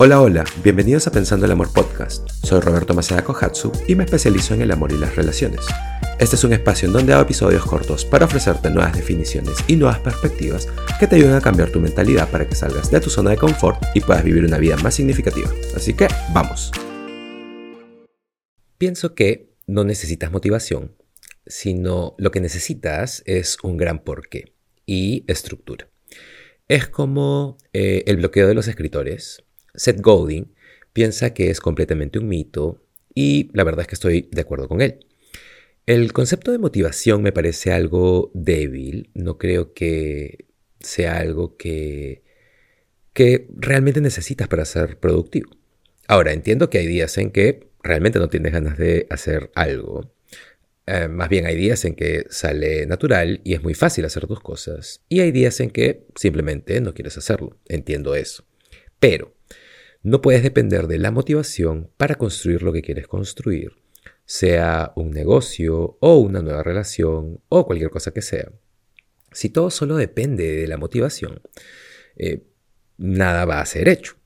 Hola, hola, bienvenidos a Pensando el Amor Podcast. Soy Roberto Maceda Kohatsu y me especializo en el amor y las relaciones. Este es un espacio en donde hago episodios cortos para ofrecerte nuevas definiciones y nuevas perspectivas que te ayuden a cambiar tu mentalidad para que salgas de tu zona de confort y puedas vivir una vida más significativa. Así que, vamos. Pienso que no necesitas motivación, sino lo que necesitas es un gran porqué y estructura. Es como eh, el bloqueo de los escritores Seth Godin piensa que es completamente un mito y la verdad es que estoy de acuerdo con él. El concepto de motivación me parece algo débil, no creo que sea algo que, que realmente necesitas para ser productivo. Ahora, entiendo que hay días en que realmente no tienes ganas de hacer algo. Eh, más bien hay días en que sale natural y es muy fácil hacer tus cosas. Y hay días en que simplemente no quieres hacerlo. Entiendo eso. Pero no puedes depender de la motivación para construir lo que quieres construir, sea un negocio o una nueva relación o cualquier cosa que sea. Si todo solo depende de la motivación, eh, nada va a ser hecho.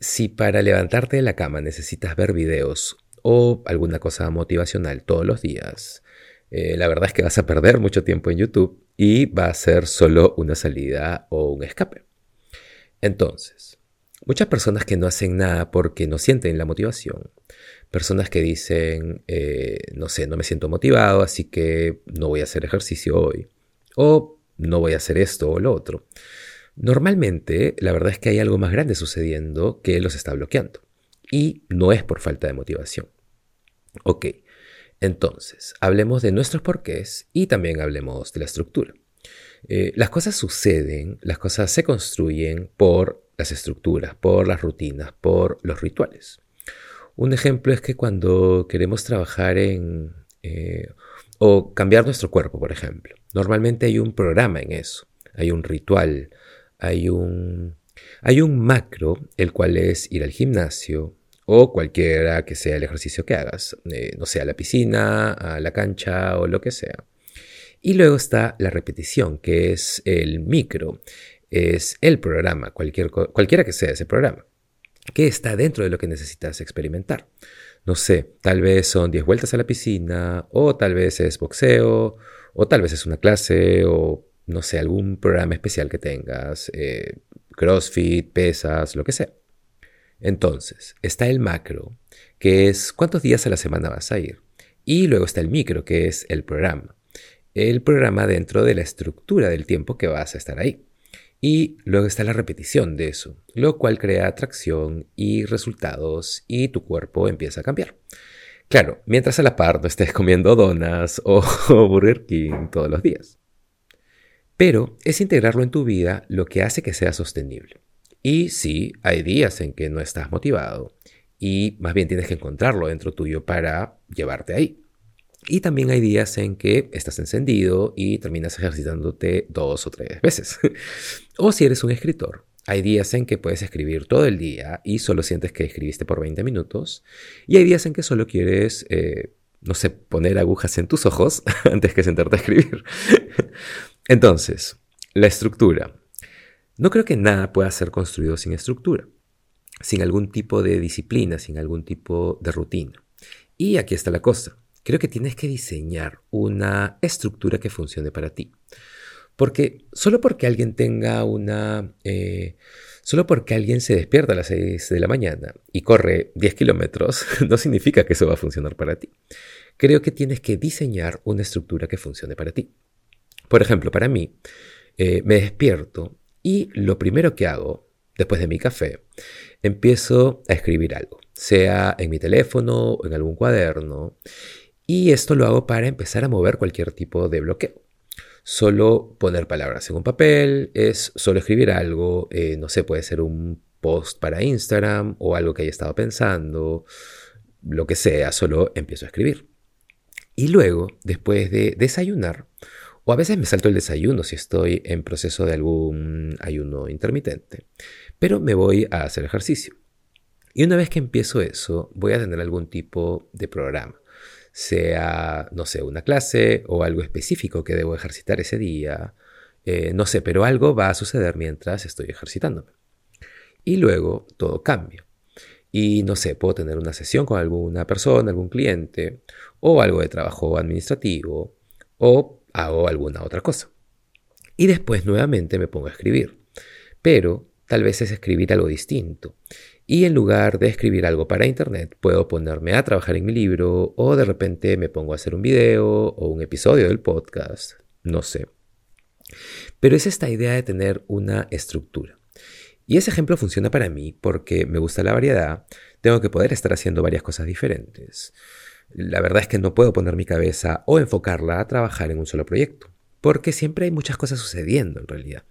Si para levantarte de la cama necesitas ver videos o alguna cosa motivacional todos los días, eh, la verdad es que vas a perder mucho tiempo en YouTube y va a ser solo una salida o un escape. Entonces, Muchas personas que no hacen nada porque no sienten la motivación. Personas que dicen, eh, no sé, no me siento motivado, así que no voy a hacer ejercicio hoy. O no voy a hacer esto o lo otro. Normalmente, la verdad es que hay algo más grande sucediendo que los está bloqueando. Y no es por falta de motivación. Ok, entonces, hablemos de nuestros porqués y también hablemos de la estructura. Eh, las cosas suceden, las cosas se construyen por las estructuras, por las rutinas, por los rituales. Un ejemplo es que cuando queremos trabajar en... Eh, o cambiar nuestro cuerpo, por ejemplo. Normalmente hay un programa en eso, hay un ritual, hay un, hay un macro, el cual es ir al gimnasio o cualquiera que sea el ejercicio que hagas, eh, no sea a la piscina, a la cancha o lo que sea. Y luego está la repetición, que es el micro, es el programa, cualquier, cualquiera que sea ese programa, que está dentro de lo que necesitas experimentar. No sé, tal vez son 10 vueltas a la piscina, o tal vez es boxeo, o tal vez es una clase, o no sé, algún programa especial que tengas, eh, CrossFit, pesas, lo que sea. Entonces, está el macro, que es cuántos días a la semana vas a ir. Y luego está el micro, que es el programa. El programa dentro de la estructura del tiempo que vas a estar ahí. Y luego está la repetición de eso, lo cual crea atracción y resultados y tu cuerpo empieza a cambiar. Claro, mientras a la par no estés comiendo donas o, Burger King todos los días. Pero es integrarlo en tu vida lo que hace que sea sostenible. Y sí, hay días en que no estás motivado y más bien tienes que encontrarlo dentro tuyo para llevarte ahí. Y también hay días en que estás encendido y terminas ejercitándote dos o tres veces. o si eres un escritor, hay días en que puedes escribir todo el día y solo sientes que escribiste por 20 minutos. Y hay días en que solo quieres, eh, no sé, poner agujas en tus ojos antes que sentarte a escribir. Entonces, la estructura. No creo que nada pueda ser construido sin estructura, sin algún tipo de disciplina, sin algún tipo de rutina. Y aquí está la cosa creo que tienes que diseñar una estructura que funcione para ti. Porque solo porque alguien tenga una... Eh, solo porque alguien se despierta a las 6 de la mañana y corre 10 kilómetros, no significa que eso va a funcionar para ti. Creo que tienes que diseñar una estructura que funcione para ti. Por ejemplo, para mí, eh, me despierto y lo primero que hago, después de mi café, empiezo a escribir algo, sea en mi teléfono o en algún cuaderno, y esto lo hago para empezar a mover cualquier tipo de bloqueo. Solo poner palabras en un papel, es solo escribir algo, eh, no sé, puede ser un post para Instagram o algo que haya estado pensando, lo que sea, solo empiezo a escribir. Y luego, después de desayunar, o a veces me salto el desayuno si estoy en proceso de algún ayuno intermitente, pero me voy a hacer ejercicio. Y una vez que empiezo eso, voy a tener algún tipo de programa sea, no sé, una clase o algo específico que debo ejercitar ese día, eh, no sé, pero algo va a suceder mientras estoy ejercitándome. y luego todo cambia. Y no sé, puedo tener una sesión con alguna persona, algún cliente, o algo de trabajo administrativo, o hago alguna otra cosa. Y después nuevamente me pongo a escribir. Pero tal vez es escribir algo distinto. Y en lugar de escribir algo para internet, puedo ponerme a trabajar en mi libro o de repente me pongo a hacer un video o un episodio del podcast, no sé. Pero es esta idea de tener una estructura. Y ese ejemplo funciona para mí porque me gusta la variedad, tengo que poder estar haciendo varias cosas diferentes. La verdad es que no puedo poner mi cabeza o enfocarla a trabajar en un solo proyecto, porque siempre hay muchas cosas sucediendo en realidad.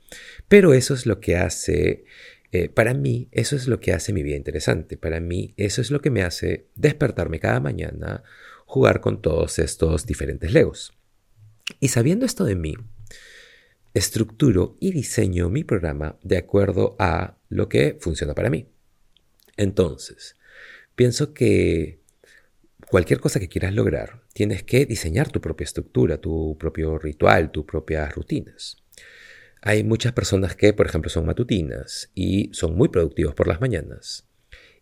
Pero eso es lo que hace, eh, para mí, eso es lo que hace mi vida interesante. Para mí, eso es lo que me hace despertarme cada mañana, jugar con todos estos diferentes legos. Y sabiendo esto de mí, estructuro y diseño mi programa de acuerdo a lo que funciona para mí. Entonces, pienso que cualquier cosa que quieras lograr, tienes que diseñar tu propia estructura, tu propio ritual, tus propias rutinas. Hay muchas personas que, por ejemplo, son matutinas y son muy productivos por las mañanas.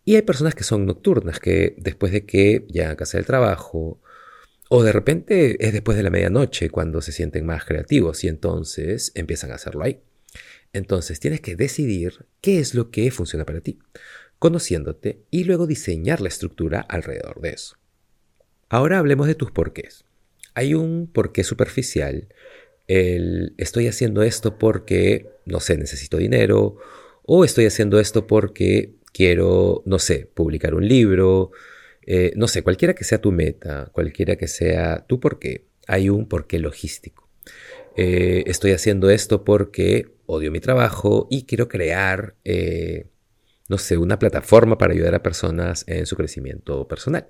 Y hay personas que son nocturnas, que después de que llegan a casa del trabajo o de repente es después de la medianoche cuando se sienten más creativos y entonces empiezan a hacerlo ahí. Entonces tienes que decidir qué es lo que funciona para ti, conociéndote y luego diseñar la estructura alrededor de eso. Ahora hablemos de tus porqués. Hay un porqué superficial, el estoy haciendo esto porque, no sé, necesito dinero, o estoy haciendo esto porque quiero, no sé, publicar un libro, eh, no sé, cualquiera que sea tu meta, cualquiera que sea tu porqué, hay un porqué logístico. Eh, estoy haciendo esto porque odio mi trabajo y quiero crear, eh, no sé, una plataforma para ayudar a personas en su crecimiento personal.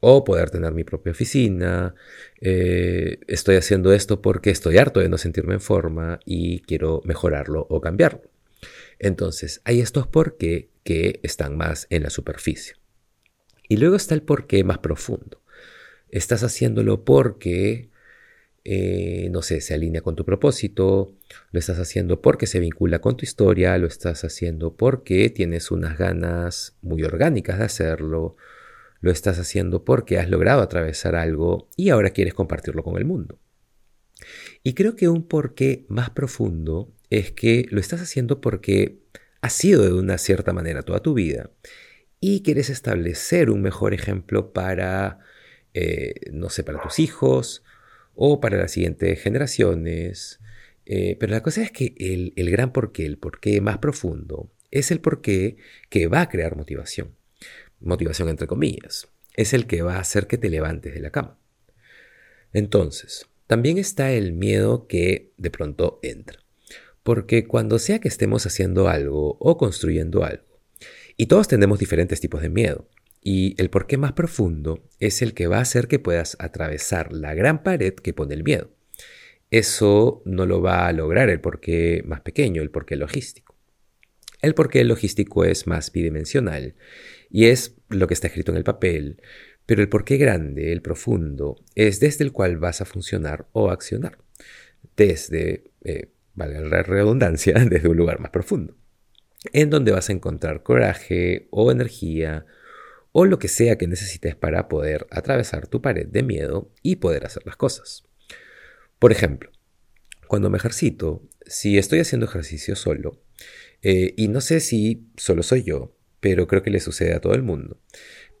O poder tener mi propia oficina. estoy haciendo esto porque estoy harto de no sentirme en forma y quiero mejorarlo o cambiarlo. Entonces, hay estos porqué que están más en la superficie. Y luego está el porqué más profundo. Estás haciéndolo porque, eh, no sé, se alinea con tu propósito, lo estás haciendo porque se vincula con tu historia, lo estás haciendo porque tienes unas ganas muy orgánicas de hacerlo, lo estás haciendo porque has logrado atravesar algo y ahora quieres compartirlo con el mundo. Y creo que un porqué más profundo es que lo estás haciendo porque has sido de una cierta manera toda tu vida y quieres establecer un mejor ejemplo para, eh, no sé, para tus hijos o para las siguientes generaciones. Eh, pero la cosa es que el, el gran porqué, el porqué más profundo, es el porqué que va a crear motivación. Motivación entre comillas. Es el que va a hacer que te levantes de la cama. Entonces, también está el miedo que de pronto entra. Porque cuando sea que estemos haciendo algo o construyendo algo, y todos tenemos diferentes tipos de miedo. Y el porqué más profundo es el que va a hacer que puedas atravesar la gran pared que pone el miedo. Eso no lo va a lograr el porqué más pequeño, el porqué logístico. El porqué logístico es más bidimensional y es lo que está escrito en el papel, pero el porqué grande, el profundo, es desde el cual vas a funcionar o accionar. Desde, eh, valga la redundancia, desde un lugar más profundo en donde vas a encontrar coraje o energía o lo que sea que necesites para poder atravesar tu pared de miedo y poder hacer las cosas. Por ejemplo, cuando me ejercito, si estoy haciendo ejercicio solo, eh, y no sé si solo soy yo, pero creo que le sucede a todo el mundo,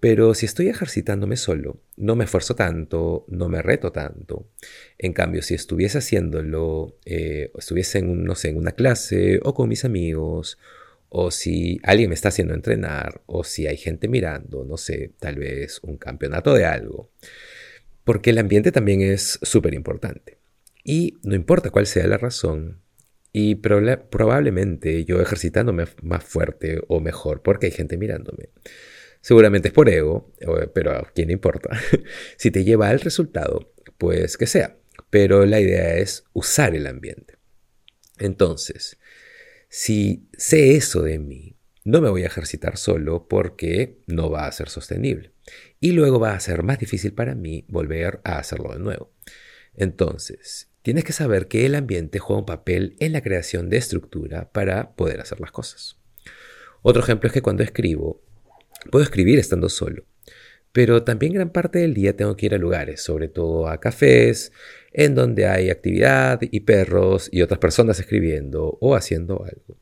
pero si estoy ejercitándome solo, no me esfuerzo tanto, no me reto tanto. En cambio, si estuviese haciéndolo, eh, estuviese en, no sé, en una clase o con mis amigos o si alguien me está haciendo entrenar, o si hay gente mirando, no sé, tal vez un campeonato de algo. Porque el ambiente también es súper importante. Y no importa cuál sea la razón, y probablemente yo ejercitándome más fuerte o mejor porque hay gente mirándome. Seguramente es por ego, pero a quién importa. si te lleva al resultado, pues que sea. Pero la idea es usar el ambiente. Entonces, si sé eso de mí, no me voy a ejercitar solo porque no va a ser sostenible. Y luego va a ser más difícil para mí volver a hacerlo de nuevo. Entonces, tienes que saber que el ambiente juega un papel en la creación de estructura para poder hacer las cosas. Otro ejemplo es que cuando escribo, puedo escribir estando solo, pero también gran parte del día tengo que ir a lugares, sobre todo a cafés, en donde hay actividad y perros y otras personas escribiendo o haciendo algo.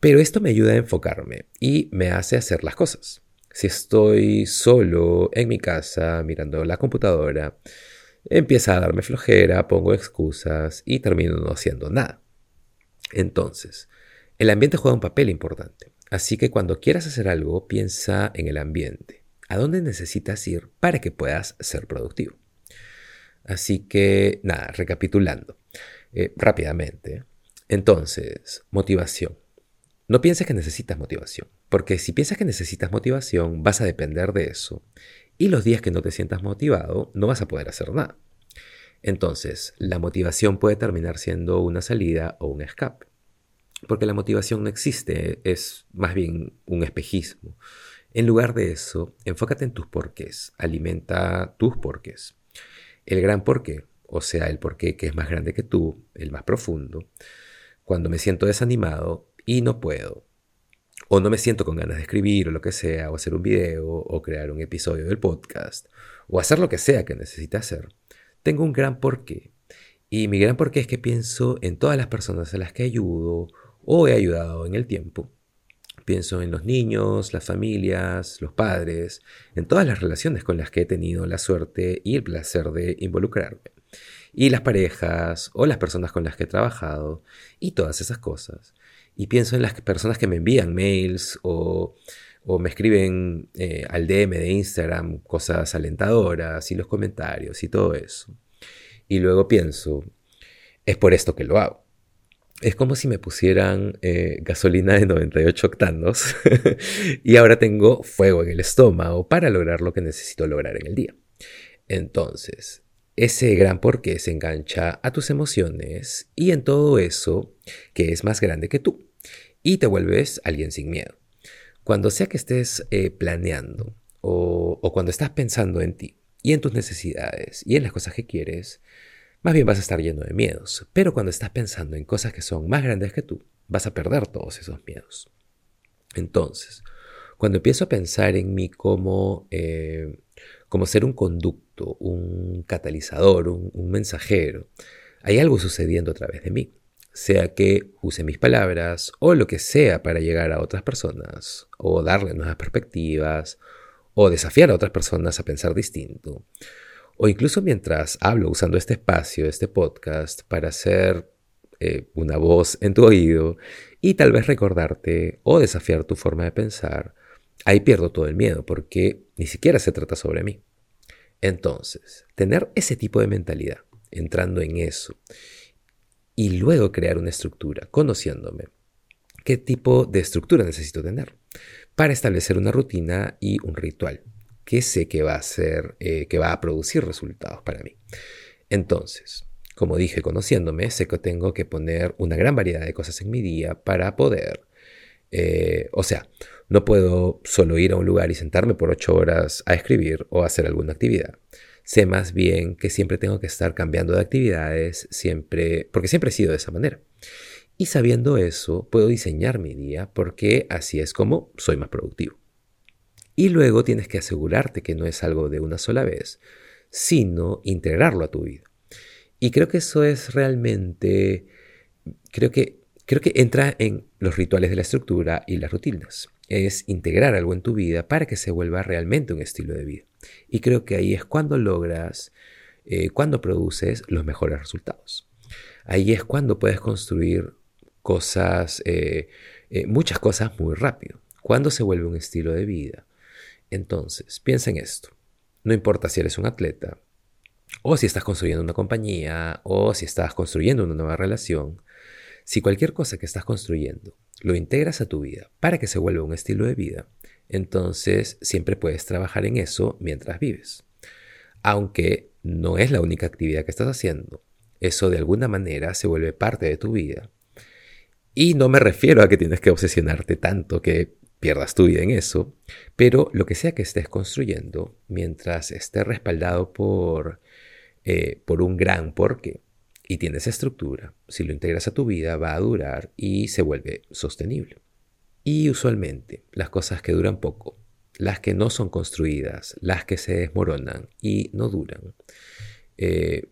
Pero esto me ayuda a enfocarme y me hace hacer las cosas. Si estoy solo en mi casa mirando la computadora, empieza a darme flojera, pongo excusas y termino no haciendo nada. Entonces, el ambiente juega un papel importante. Así que cuando quieras hacer algo, piensa en el ambiente. ¿A dónde necesitas ir para que puedas ser productivo? Así que, nada, recapitulando eh, rápidamente. Entonces, motivación. No pienses que necesitas motivación, porque si piensas que necesitas motivación, vas a depender de eso. Y los días que no te sientas motivado, no vas a poder hacer nada. Entonces, la motivación puede terminar siendo una salida o un escape. Porque la motivación no existe, es más bien un espejismo. En lugar de eso, enfócate en tus porqués, alimenta tus porqués. El gran porqué, o sea, el porqué que es más grande que tú, el más profundo, cuando me siento desanimado y no puedo, o no me siento con ganas de escribir o lo que sea, o hacer un video, o crear un episodio del podcast, o hacer lo que sea que necesite hacer, tengo un gran porqué. Y mi gran porqué es que pienso en todas las personas a las que ayudo o he ayudado en el tiempo. Pienso en los niños, las familias, los padres, en todas las relaciones con las que he tenido la suerte y el placer de involucrarme. Y las parejas o las personas con las que he trabajado y todas esas cosas. Y pienso en las personas que me envían mails o, me escriben eh, al DM de Instagram cosas alentadoras y los comentarios y todo eso. Y luego pienso, es por esto que lo hago. Es como si me pusieran eh, gasolina de 98 octanos y ahora tengo fuego en el estómago para lograr lo que necesito lograr en el día. Entonces, ese gran porqué se engancha a tus emociones y en todo eso que es más grande que tú y te vuelves alguien sin miedo. Cuando sea que estés eh, planeando o, cuando estás pensando en ti y en tus necesidades y en las cosas que quieres, más bien vas a estar lleno de miedos. Pero cuando estás pensando en cosas que son más grandes que tú, vas a perder todos esos miedos. Entonces, cuando empiezo a pensar en mí como, eh, como ser un conducto, un catalizador, un, mensajero, hay algo sucediendo a través de mí. Sea que use mis palabras o lo que sea para llegar a otras personas, o darle nuevas perspectivas, o desafiar a otras personas a pensar distinto o incluso mientras hablo usando este espacio, este podcast, para hacer eh, una voz en tu oído y tal vez recordarte o desafiar tu forma de pensar, ahí pierdo todo el miedo porque ni siquiera se trata sobre mí. Entonces, tener ese tipo de mentalidad, entrando en eso, y luego crear una estructura, conociéndome, qué tipo de estructura necesito tener para establecer una rutina y un ritual que sé que va a ser, eh, que va a producir resultados para mí. Entonces, como dije, conociéndome, sé que tengo que poner una gran variedad de cosas en mi día para poder, eh, o sea, no puedo solo ir a un lugar y sentarme por ocho horas a escribir o hacer alguna actividad. Sé más bien que siempre tengo que estar cambiando de actividades, siempre, porque siempre he sido de esa manera. Y sabiendo eso, puedo diseñar mi día porque así es como soy más productivo. Y luego tienes que asegurarte que no es algo de una sola vez, sino integrarlo a tu vida. Y creo que eso es realmente, creo que, creo que entra en los rituales de la estructura y las rutinas. Es integrar algo en tu vida para que se vuelva realmente un estilo de vida. Y creo que ahí es cuando logras, eh, cuando produces los mejores resultados. Ahí es cuando puedes construir cosas, eh, eh, muchas cosas muy rápido. Cuando se vuelve un estilo de vida entonces, piensa en esto. No importa si eres un atleta, o si estás construyendo una compañía, o si estás construyendo una nueva relación, si cualquier cosa que estás construyendo lo integras a tu vida para que se vuelva un estilo de vida, entonces siempre puedes trabajar en eso mientras vives. Aunque no es la única actividad que estás haciendo, eso de alguna manera se vuelve parte de tu vida. Y no me refiero a que tienes que obsesionarte tanto que pierdas tu vida en eso, pero lo que sea que estés construyendo, mientras esté respaldado por, eh, por un gran porqué y tienes estructura, si lo integras a tu vida va a durar y se vuelve sostenible. Y usualmente las cosas que duran poco, las que no son construidas, las que se desmoronan y no duran, eh,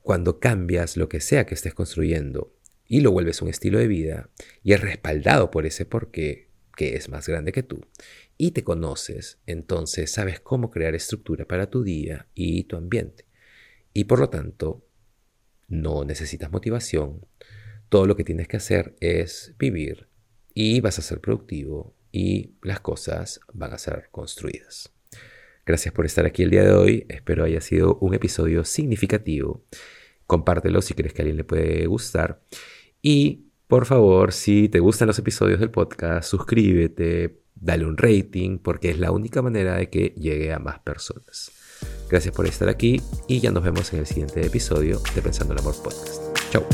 cuando cambias lo que sea que estés construyendo y lo vuelves un estilo de vida y es respaldado por ese porqué que es más grande que tú y te conoces, entonces sabes cómo crear estructura para tu día y tu ambiente. Y por lo tanto, no necesitas motivación. Todo lo que tienes que hacer es vivir y vas a ser productivo y las cosas van a ser construidas. Gracias por estar aquí el día de hoy. Espero haya sido un episodio significativo. Compártelo si crees que a alguien le puede gustar. Y por favor, si te gustan los episodios del podcast, suscríbete, dale un rating, porque es la única manera de que llegue a más personas. Gracias por estar aquí y ya nos vemos en el siguiente episodio de Pensando el Amor Podcast. Chao.